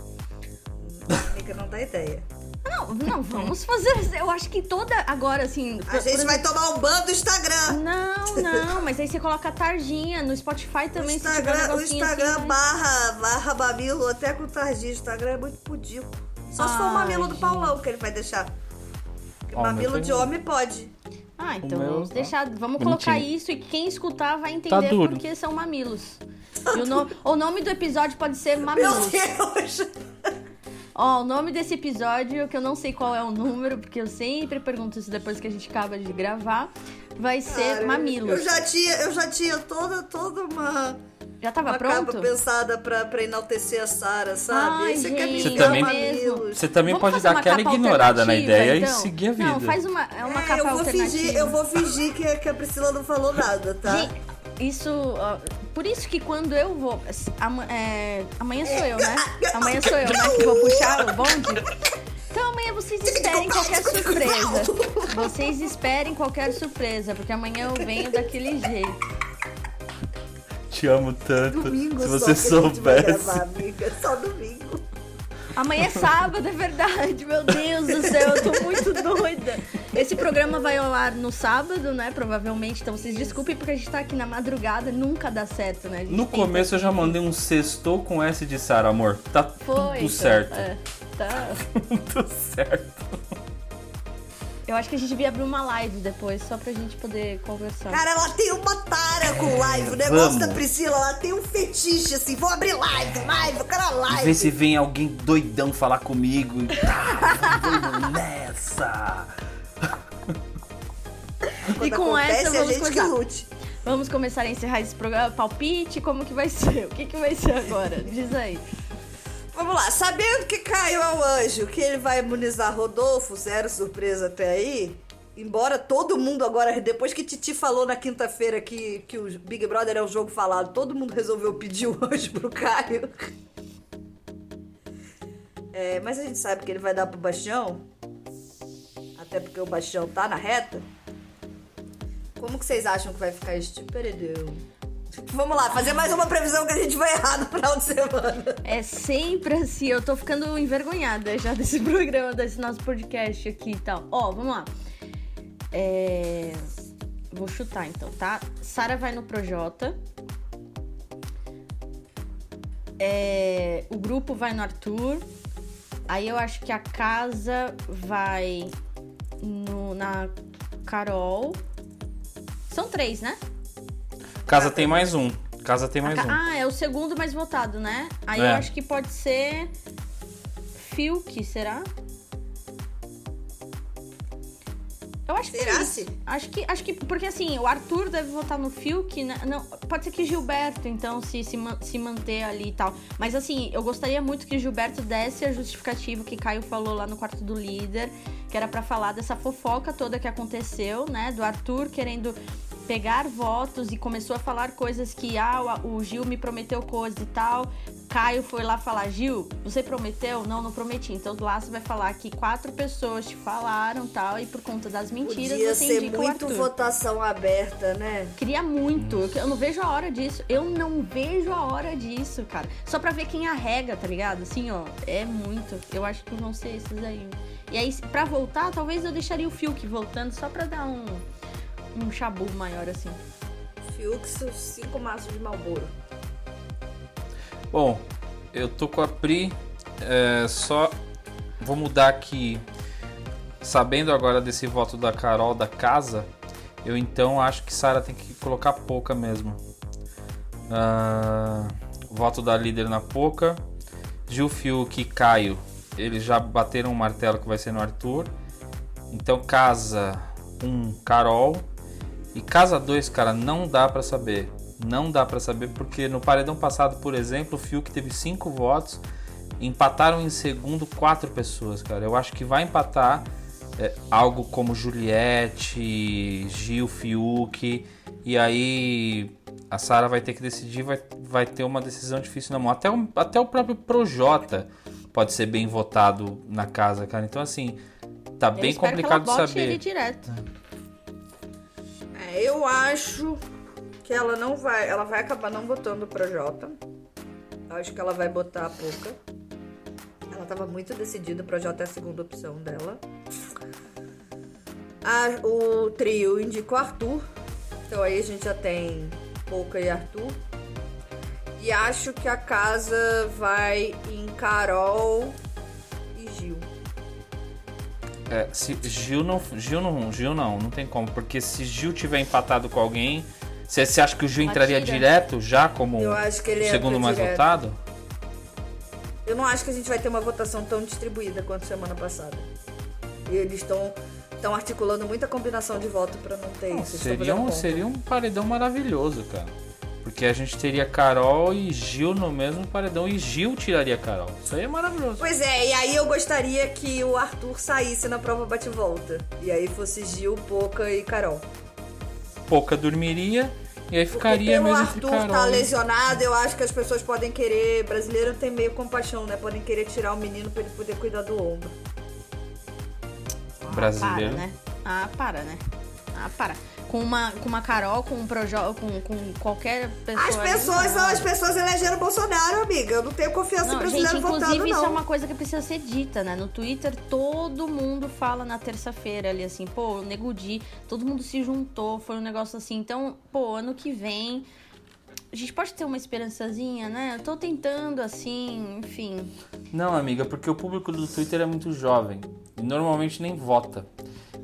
Fica não dá ideia. Não, não, vamos fazer. Eu acho que toda. Agora, assim. A gente vai tomar um ban do Instagram. Não, não, mas aí você coloca a tarjinha no Spotify O também. se tiver um Instagram, o negocinho Instagram assim, né? barra, barra mamilo, até com tardia. O Instagram é muito pudico. Só se for o Ai, mamilo do. Paulão que ele vai deixar. Ó, o mamilo de homem pode. Ah, então O meu, vamos tá. deixar. Vamos Bonitinho. colocar isso e quem escutar vai Tá entender duro. porque são mamilos. E o, no- o nome do episódio pode ser Meu Mamilos. Deus! Ó, o nome desse episódio, que eu não sei qual é o número, porque eu sempre pergunto isso depois que a gente acaba de gravar, vai ser Cara, Mamilos. Eu já tinha, eu já tinha toda, toda uma, Já tava uma pronto? capa pensada pra, pra enaltecer a Sara, sabe? Ai, você quer me gente, Você xingar também-. Você também Vamos pode dar aquela ignorada na ideia então? e seguir a vida. Não, faz uma, é uma É, capa eu vou alternativa. fingir, eu vou fingir que, que a Priscila não falou nada, tá? Gente, isso. ó, por isso que quando eu vou. ama- é, amanhã sou eu, né? Amanhã sou eu, né? Que vou puxar o bonde. Então amanhã vocês esperem qualquer surpresa. Vocês esperem qualquer surpresa, porque amanhã eu venho daquele jeito. Te amo tanto. Domingo Se só você que a gente vai soubesse. gravar, amiga. Só domingo. Amanhã é sábado, é verdade. Meu Deus do céu, eu tô muito doida. Esse programa vai ao ar no sábado, né? Provavelmente. Então vocês desculpem porque a gente tá aqui na madrugada. Nunca dá certo, né? No tenta- começo eu já mandei um sextou com S de Sara, amor. Tá Foi. tudo certo. é, tá. Tudo certo. Eu acho que a gente devia abrir uma live depois, só pra gente poder conversar. Cara, ela tem uma tara com live. O negócio Vamos. da Priscila, ela tem um fetiche assim. Vou abrir live, live, eu quero a E live. ver se vem alguém doidão falar comigo. Tá, vamos nessa. Quando e com acontece, essa, a vamos gente que começar. lute. Vamos começar a encerrar esse programa. Palpite, como que vai ser? O que, que vai ser agora? Diz aí. Vamos lá, sabendo que Caio é o anjo, que ele vai imunizar Rodolfo, zero surpresa até aí. Embora todo mundo agora, depois que Titi falou na quinta-feira que, que o Big Brother é um jogo falado, todo mundo resolveu pedir o anjo pro Caio. É, mas a gente sabe que ele vai dar pro Bastião. Até porque o Bastião tá na reta. Como que vocês acham que vai ficar este paredão? Vamos lá, fazer mais uma previsão que a gente vai errar no final de semana. É sempre assim, eu tô ficando envergonhada já desse programa, desse nosso podcast aqui e tal. Ó, vamos lá. É... Vou chutar então, tá? Sara vai no Projota. É... O grupo vai no Arthur. Aí eu acho que a casa vai no... na Carol. São três, né? Casa tem mais um. Casa tem mais Ca- um. Ah, é o segundo mais votado, né? Aí É. eu acho que pode ser. Fiuk, será? Eu acho que Será, se? Acho que, acho que. Porque assim, o Arthur deve votar no Fiuk, né? Não, pode ser que Gilberto, então, se, se, se manter ali e tal. Mas assim, eu gostaria muito que Gilberto desse a justificativa que Caio falou lá no quarto do líder, que era pra falar dessa fofoca toda que aconteceu, né? Do Arthur querendo pegar votos e começou a falar coisas que ah, o Gil me prometeu coisas e tal. Caio foi lá falar, Gil, você prometeu? Não, não prometi. Então lá você vai falar que quatro pessoas te falaram tal, e por conta das mentiras Podia você ser muito votação aberta, né? Queria muito. Eu não vejo a hora disso. Eu não vejo a hora disso, cara. Só pra ver quem arrega, tá ligado? Assim, ó. É muito. Eu acho que vão ser esses aí. E aí, pra voltar, talvez eu deixaria o Fiuk voltando só pra dar um, um chabu maior, assim. Fiuk, seus cinco maços de Malboro. Bom, eu tô com a Pri. é, só vou mudar aqui. Sabendo agora desse voto da Carol da casa, eu então acho que Sara tem que colocar pouca mesmo. Ah, voto da líder na pouca. Gil Fiuk e Caio, eles já bateram o martelo que vai ser no Arthur. Então casa 1, um, Carol. E casa 2, cara, não dá pra saber. Não dá pra saber porque no paredão passado, por exemplo, o Fiuk teve 5 votos. Empataram em segundo quatro pessoas, cara. Eu acho que vai empatar é, algo como Juliette, Gil, Fiuk. E aí a Sara vai ter que decidir, vai, vai ter uma decisão difícil na mão. Até o, até o próprio Projota pode ser bem votado na casa, cara. Então, assim, tá Eu bem complicado que ela de saber. ele direto. É, eu acho que ela não vai. Ela vai acabar não botando o Projota. Acho que ela vai botar a Pouca. Ela tava muito decidida, o Projota é a segunda opção dela. A- o trio indica o Arthur. Então aí a gente já tem Pouca e Arthur. E acho que a casa vai em Carol e Gil. É, se Gil não, Gil não, Gil não, não tem como, porque se Gil tiver empatado com alguém, você, você acha que o Gil entraria Atira. direto já como Eu acho que ele o segundo mais direto. votado? Eu não acho que a gente vai ter uma votação tão distribuída quanto semana passada. E eles estão estão articulando muita combinação de voto pra não ter Não, isso. Tão seria, um, seria um paredão maravilhoso, cara. Porque a gente teria Carol e Gil no mesmo paredão e Gil tiraria Carol. Isso aí é maravilhoso. Pois é, e aí eu gostaria que o Arthur saísse na prova bate-volta. E aí fosse Gil, Poca e Carol. Pouca dormiria e aí Porque ficaria pelo mesmo Arthur Carol. tá e- lesionado, eu acho que as pessoas podem querer. Brasileiro tem meio compaixão, né? Podem querer tirar o menino pra ele poder cuidar do ombro. Brasileiro. Para, né? Ah, para, né? Ah, para. Com uma, com uma Carol, com um Projo, com, com qualquer pessoa. As ali, pessoas não. são as pessoas elegeram o Bolsonaro, amiga. Eu não tenho confiança em Não, brasileiro gente, votando, inclusive não. isso é uma coisa que precisa ser dita, né? No Twitter, todo mundo fala na terça-feira ali, assim, pô, o Nego Di, todo mundo se juntou, foi um negócio assim. Então, pô, ano que vem, a gente pode ter uma esperançazinha, né? Eu tô tentando, assim, enfim. Não, amiga, porque o público do Twitter é muito jovem e normalmente nem vota.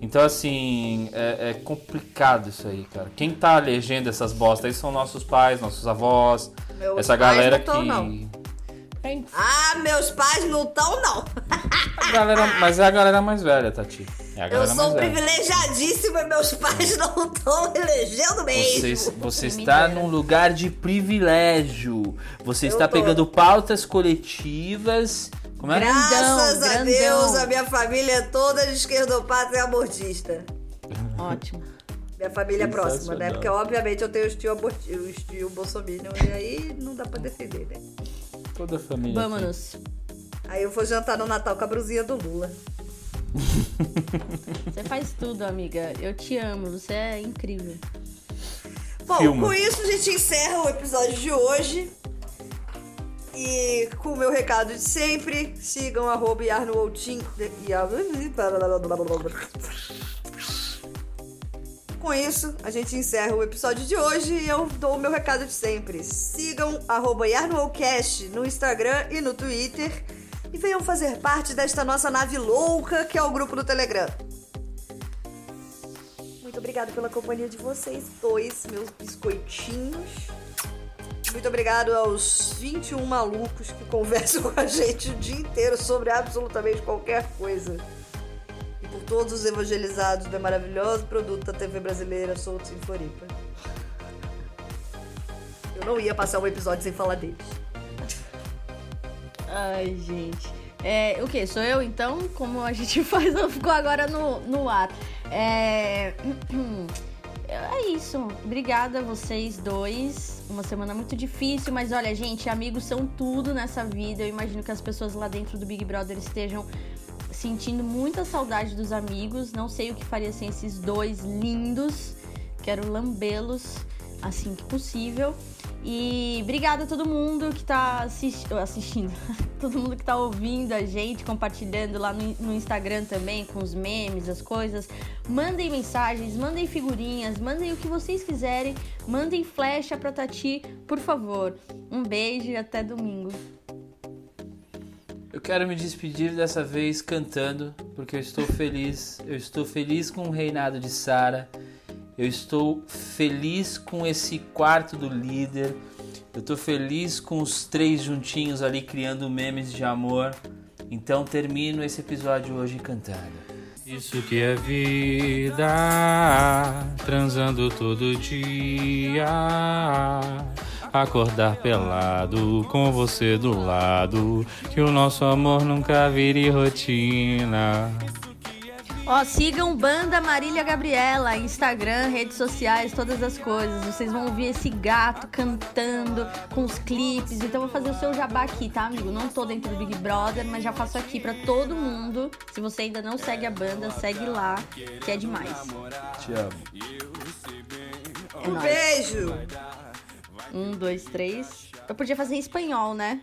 Então, assim, é, é complicado isso aí, cara. Quem tá legendo essas bostas aí são nossos pais, nossos avós, Meus essa pais galera não tão, que. não. É, Ah, meus pais não estão, não. a galera, mas é a galera mais velha, Tati. É a Eu sou mais velha. privilegiadíssima e meus pais não estão elegendo mesmo. Você, você está dera. num lugar de privilégio. Você Eu está tô. pegando pautas coletivas. Como é? Graças a grandão. Deus, a minha família é toda de esquerdopata e amortista. Ótimo. Minha família é próxima, né? Porque, obviamente, eu tenho os tio, aborti- os tio bolsominion e aí não dá pra defender, né? Toda a família. aqui. Vamos. Aí eu vou jantar no Natal com a brusinha do Lula. Você faz tudo, amiga. Eu te amo. Você é incrível. Bom, Filma. com isso a gente encerra o episódio de hoje. E com o meu recado de sempre, sigam arroba. Com isso, a gente encerra o episódio de hoje e eu dou o meu recado de sempre. Sigam arroba no Instagram e no Twitter e venham fazer parte desta nossa nave louca que é o grupo do Telegram. Muito obrigada pela companhia de vocês dois, meus biscoitinhos. Muito obrigado aos 21 malucos que conversam com a gente o dia inteiro sobre absolutamente qualquer coisa. E por todos os evangelizados do maravilhoso produto da TV brasileira Soltos em Floripa. Eu não ia passar um episódio sem falar deles. Ai, gente. É, o que? Sou eu então? Como a gente faz? Ficou agora no, no ar. É... é isso. Obrigada a vocês dois. Uma semana muito difícil, mas olha, gente, amigos são tudo nessa vida. Eu imagino que as pessoas lá dentro do Big Brother estejam sentindo muita saudade dos amigos. Não sei o que faria sem esses dois lindos. Quero lambê-los assim que possível. E obrigada a todo mundo que tá assisti assistindo, todo mundo que tá ouvindo a gente, compartilhando lá no, no, Instagram também, com os memes, as coisas. Mandem mensagens, mandem figurinhas, mandem o que vocês quiserem, mandem flecha pra Tati, por favor. Um beijo e até domingo. Eu quero me despedir dessa vez cantando, porque eu estou feliz. Eu estou feliz com o reinado de Sara. Eu estou feliz com esse quarto do líder. Eu estou feliz com os três juntinhos ali criando memes de amor. Então termino esse episódio hoje cantando. Isso que é vida, transando todo dia. Acordar pelado com você do lado, que o nosso amor nunca vire rotina. Ó, sigam Banda Marília Gabriela, Instagram, redes sociais, todas as coisas. Vocês vão ouvir esse gato cantando com os clipes. Então vou fazer o seu jabá aqui, tá, amigo? Não tô dentro do Big Brother, mas já faço aqui pra todo mundo. Se você ainda não segue a banda, segue lá, que é demais. Te amo. É um nóis. beijo! Um, dois, três. Eu podia fazer em espanhol, né?